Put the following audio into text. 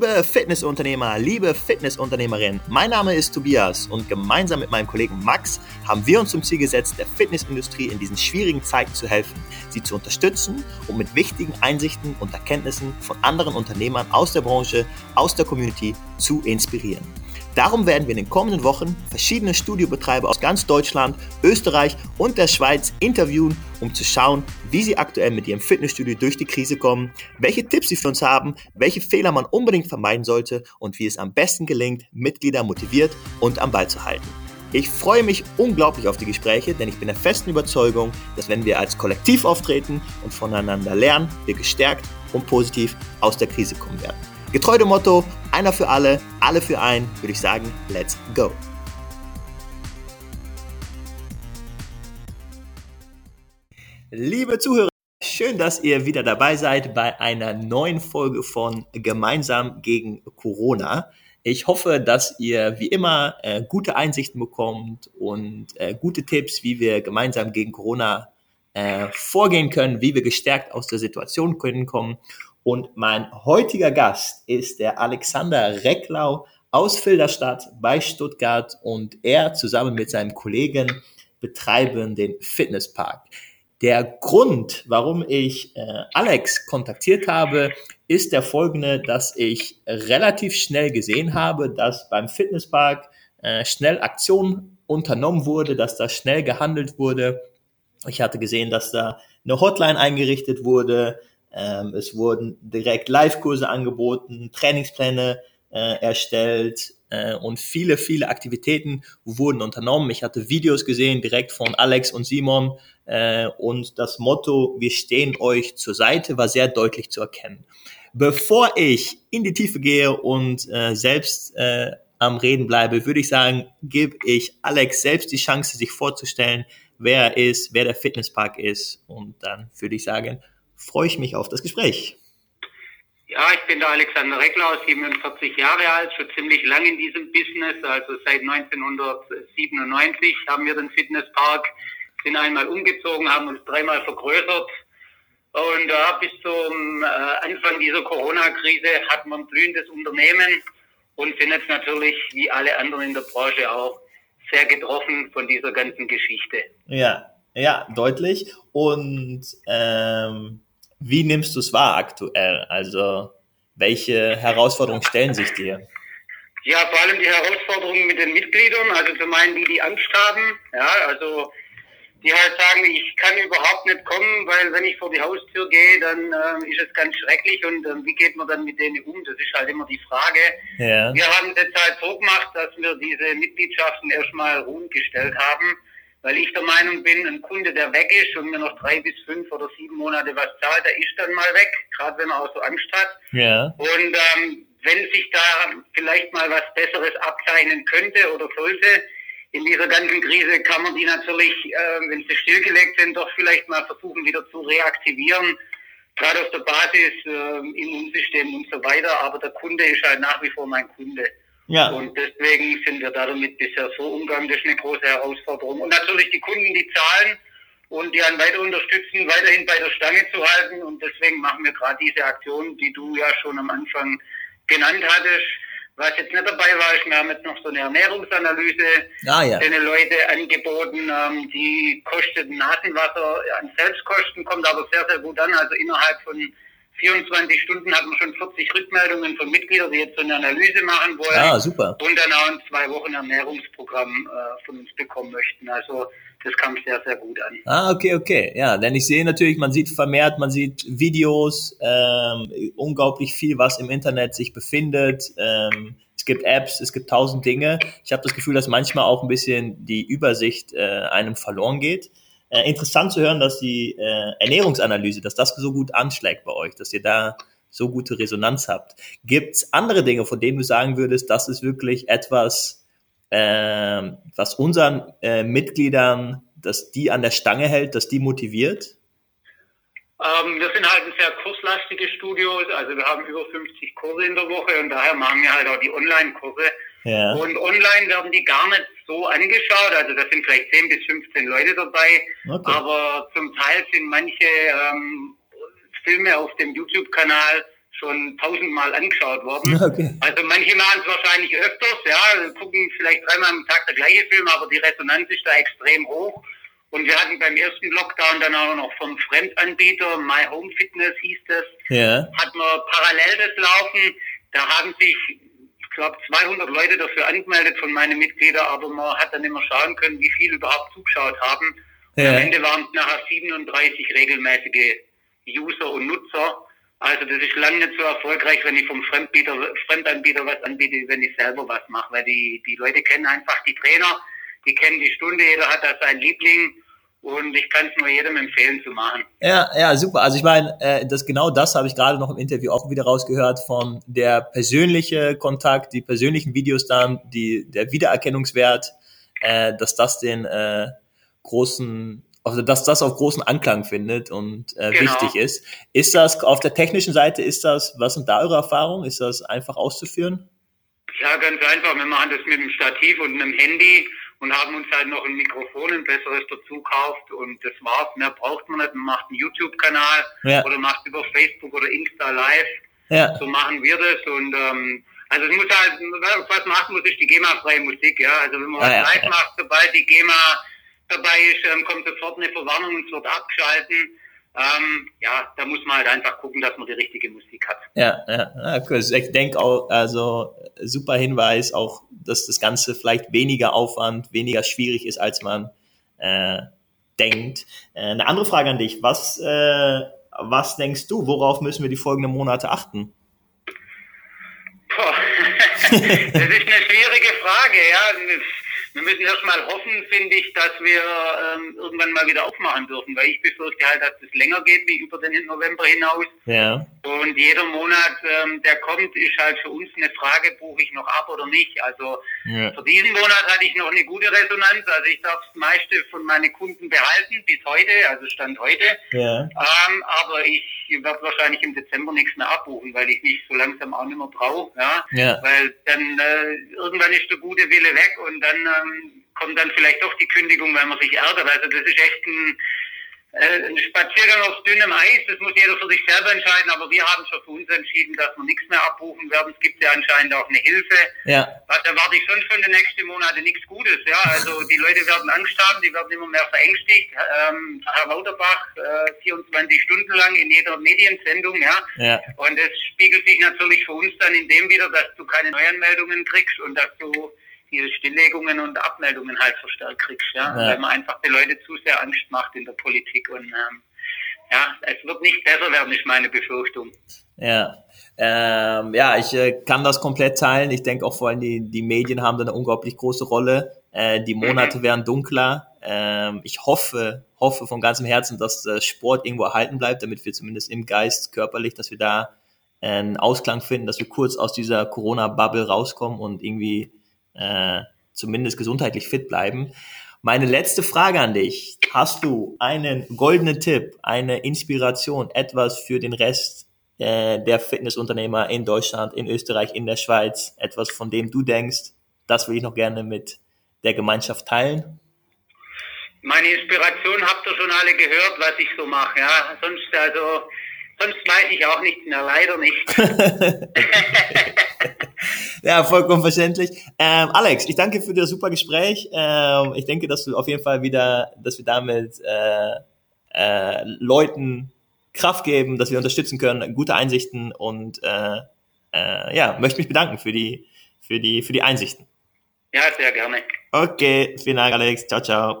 Liebe Fitnessunternehmer, liebe Fitnessunternehmerin, mein Name ist Tobias und gemeinsam mit meinem Kollegen Max haben wir uns zum Ziel gesetzt, der Fitnessindustrie in diesen schwierigen Zeiten zu helfen, sie zu unterstützen und mit wichtigen Einsichten und Erkenntnissen von anderen Unternehmern aus der Branche, aus der Community zu inspirieren. Darum werden wir in den kommenden Wochen verschiedene Studiobetreiber aus ganz Deutschland, Österreich und der Schweiz interviewen, um zu schauen, wie sie aktuell mit ihrem Fitnessstudio durch die Krise kommen, welche Tipps sie für uns haben, welche Fehler man unbedingt vermeiden sollte und wie es am besten gelingt, Mitglieder motiviert und am Ball zu halten. Ich freue mich unglaublich auf die Gespräche, denn ich bin der festen Überzeugung, dass wenn wir als Kollektiv auftreten und voneinander lernen, wir gestärkt und positiv aus der Krise kommen werden. Getreu dem Motto, einer für alle, alle für einen, würde ich sagen, let's go. Liebe Zuhörer, schön, dass ihr wieder dabei seid bei einer neuen Folge von Gemeinsam gegen Corona. Ich hoffe, dass ihr wie immer äh, gute Einsichten bekommt und äh, gute Tipps, wie wir gemeinsam gegen Corona äh, vorgehen können, wie wir gestärkt aus der Situation können kommen und mein heutiger Gast ist der Alexander Recklau aus Filderstadt bei Stuttgart und er zusammen mit seinem Kollegen betreiben den Fitnesspark. Der Grund, warum ich äh, Alex kontaktiert habe, ist der folgende, dass ich relativ schnell gesehen habe, dass beim Fitnesspark äh, schnell Aktion unternommen wurde, dass da schnell gehandelt wurde. Ich hatte gesehen, dass da eine Hotline eingerichtet wurde, ähm, es wurden direkt Live-Kurse angeboten, Trainingspläne äh, erstellt äh, und viele, viele Aktivitäten wurden unternommen. Ich hatte Videos gesehen direkt von Alex und Simon äh, und das Motto, wir stehen euch zur Seite, war sehr deutlich zu erkennen. Bevor ich in die Tiefe gehe und äh, selbst äh, am Reden bleibe, würde ich sagen, gebe ich Alex selbst die Chance, sich vorzustellen, wer er ist, wer der Fitnesspark ist. Und dann würde ich sagen, freue ich mich auf das Gespräch. Ja, ich bin der Alexander Recklau, 47 Jahre alt, schon ziemlich lang in diesem Business, also seit 1997 haben wir den Fitnesspark, sind einmal umgezogen, haben uns dreimal vergrößert und äh, bis zum äh, Anfang dieser Corona-Krise hatten wir ein blühendes Unternehmen und sind jetzt natürlich, wie alle anderen in der Branche auch, sehr getroffen von dieser ganzen Geschichte. Ja, ja, deutlich. Und ähm, wie nimmst du es wahr aktuell? Also welche Herausforderungen stellen sich dir? Ja, vor allem die Herausforderungen mit den Mitgliedern, also zum einen die, die Angst haben, ja, also die halt sagen, ich kann überhaupt nicht kommen, weil wenn ich vor die Haustür gehe, dann äh, ist es ganz schrecklich und äh, wie geht man dann mit denen um? Das ist halt immer die Frage. Ja. Wir haben es jetzt halt so gemacht, dass wir diese Mitgliedschaften erstmal ruhend gestellt haben weil ich der Meinung bin, ein Kunde, der weg ist und mir noch drei bis fünf oder sieben Monate was zahlt, der ist dann mal weg, gerade wenn er auch so Angst hat. Ja. Und ähm, wenn sich da vielleicht mal was Besseres abzeichnen könnte oder sollte, in dieser ganzen Krise kann man die natürlich, äh, wenn sie stillgelegt sind, doch vielleicht mal versuchen wieder zu reaktivieren, gerade auf der Basis, äh, Immunsystem und so weiter. Aber der Kunde ist halt nach wie vor mein Kunde. Ja. Und deswegen sind wir damit bisher so umgegangen. Das ist eine große Herausforderung. Und natürlich die Kunden, die zahlen und die einen weiter unterstützen, weiterhin bei der Stange zu halten. Und deswegen machen wir gerade diese Aktion, die du ja schon am Anfang genannt hattest. Was jetzt nicht dabei war, ist, wir haben jetzt noch so eine Ernährungsanalyse ah, ja. den Leute angeboten. Ähm, die kostet Nasenwasser an Selbstkosten, kommt aber sehr, sehr gut an. Also innerhalb von 24 Stunden hatten wir schon 40 Rückmeldungen von Mitgliedern, die jetzt so eine Analyse machen wollen. Ah, super. Und dann auch ein zwei Wochen Ernährungsprogramm äh, von uns bekommen möchten. Also das kam sehr, sehr gut an. Ah, okay, okay. Ja, denn ich sehe natürlich, man sieht vermehrt, man sieht Videos, ähm, unglaublich viel, was im Internet sich befindet. Ähm, es gibt Apps, es gibt tausend Dinge. Ich habe das Gefühl, dass manchmal auch ein bisschen die Übersicht äh, einem verloren geht. Äh, interessant zu hören, dass die äh, Ernährungsanalyse, dass das so gut anschlägt bei euch, dass ihr da so gute Resonanz habt. Gibt's andere Dinge, von denen du sagen würdest, das ist wirklich etwas, äh, was unseren äh, Mitgliedern, dass die an der Stange hält, dass die motiviert? Ähm, wir sind halt ein sehr kurslastige Studio, also wir haben über 50 Kurse in der Woche und daher machen wir halt auch die Online-Kurse. Ja. Und online werden die gar nicht so angeschaut. Also da sind vielleicht 10 bis 15 Leute dabei. Okay. Aber zum Teil sind manche ähm, Filme auf dem YouTube-Kanal schon tausendmal angeschaut worden. Okay. Also manche machen es wahrscheinlich öfters, ja, gucken vielleicht dreimal am Tag der gleiche Film, aber die Resonanz ist da extrem hoch. Und wir hatten beim ersten Lockdown dann auch noch vom Fremdanbieter, My Home Fitness hieß das, ja. hatten wir parallel das laufen. Da haben sich, ich glaube, 200 Leute dafür angemeldet von meinen Mitgliedern, aber man hat dann immer schauen können, wie viele überhaupt zugeschaut haben. Ja. Am Ende waren es nachher 37 regelmäßige User und Nutzer. Also das ist lange nicht so erfolgreich, wenn ich vom Fremdbieter, Fremdanbieter was anbiete, wenn ich selber was mache, weil die, die Leute kennen einfach die Trainer, die kennen die Stunde, jeder hat da seinen Liebling und ich kann es nur jedem empfehlen zu machen. Ja, ja, super. Also ich meine, äh, das genau das habe ich gerade noch im Interview auch wieder rausgehört von der persönliche Kontakt, die persönlichen Videos dann, die der Wiedererkennungswert, äh, dass das den äh, großen also dass das auf großen Anklang findet und äh, genau. wichtig ist. Ist das auf der technischen Seite, ist das, was sind da eure Erfahrungen? Ist das einfach auszuführen? Ja, ganz einfach. Wir machen das mit dem Stativ und einem Handy und haben uns halt noch ein Mikrofon, ein besseres dazu gekauft und das war's. Mehr braucht man nicht. Man macht einen YouTube-Kanal ja. oder macht über Facebook oder Insta live. Ja. So machen wir das und ähm, also es muss halt, was machen muss, ist die GEMA-freie Musik, ja. Also wenn man ah, was live ja. macht, sobald die GEMA dabei ist, ähm, kommt sofort eine Verwarnung und es wird abgeschalten. Ähm, ja, da muss man halt einfach gucken, dass man die richtige Musik hat. Ja, ja, ja cool. Ich denke auch, also super Hinweis, auch, dass das Ganze vielleicht weniger Aufwand, weniger schwierig ist, als man äh, denkt. Äh, eine andere Frage an dich. Was, äh, was denkst du, worauf müssen wir die folgenden Monate achten? Boah. das ist eine schwierige Frage, ja wir müssen erstmal hoffen, finde ich, dass wir ähm, irgendwann mal wieder aufmachen dürfen, weil ich befürchte halt, dass es länger geht wie über den November hinaus. Ja. Und jeder Monat, ähm, der kommt, ist halt für uns eine Frage, buche ich noch ab oder nicht. Also ja. für diesen Monat hatte ich noch eine gute Resonanz. Also ich darf das meiste von meinen Kunden behalten bis heute, also Stand heute. Ja. Ähm, aber ich werde wahrscheinlich im Dezember nichts mehr abbuchen, weil ich mich so langsam auch nicht mehr traue. Ja? ja. Weil dann äh, irgendwann ist der gute Wille weg und dann ähm, kommt dann vielleicht doch die Kündigung, weil man sich ärgert. Also das ist echt ein äh, ein Spaziergang auf dünnem Eis, das muss jeder für sich selber entscheiden, aber wir haben schon für uns entschieden, dass wir nichts mehr abbuchen werden. Es gibt ja anscheinend auch eine Hilfe. Ja. Was erwarte ich sonst von den nächsten Monaten? Nichts Gutes, ja. Also die Leute werden Angst haben, die werden immer mehr verängstigt. Ähm, Herr Lauterbach, äh, 24 Stunden lang in jeder Mediensendung, ja. ja. Und es spiegelt sich natürlich für uns dann in dem wieder, dass du keine Neuanmeldungen kriegst und dass du diese Stilllegungen und Abmeldungen halt verstärkt kriegst, ja? ja. weil man einfach die Leute zu sehr Angst macht in der Politik und ähm, ja, es wird nicht besser werden, ist meine Befürchtung. Ja, ähm, ja, ich äh, kann das komplett teilen. Ich denke auch vor allem die, die Medien haben da eine unglaublich große Rolle. Äh, die Monate mhm. werden dunkler. Ähm, ich hoffe, hoffe von ganzem Herzen, dass der Sport irgendwo erhalten bleibt, damit wir zumindest im Geist, körperlich, dass wir da einen Ausklang finden, dass wir kurz aus dieser Corona-Bubble rauskommen und irgendwie äh, zumindest gesundheitlich fit bleiben. Meine letzte Frage an dich. Hast du einen goldenen Tipp, eine Inspiration, etwas für den Rest äh, der Fitnessunternehmer in Deutschland, in Österreich, in der Schweiz, etwas, von dem du denkst, das will ich noch gerne mit der Gemeinschaft teilen? Meine Inspiration habt ihr schon alle gehört, was ich so mache. Ja, sonst also sonst weiß ich auch nichts mehr, leider nicht. ja, vollkommen verständlich. Ähm, Alex, ich danke für das super Gespräch. Ähm, ich denke, dass du auf jeden Fall wieder, dass wir damit äh, äh, Leuten Kraft geben, dass wir unterstützen können, gute Einsichten und äh, äh, ja, möchte mich bedanken für die, für die, für die Einsichten. Ja, sehr gerne. Okay, vielen Dank, Alex. Ciao, ciao.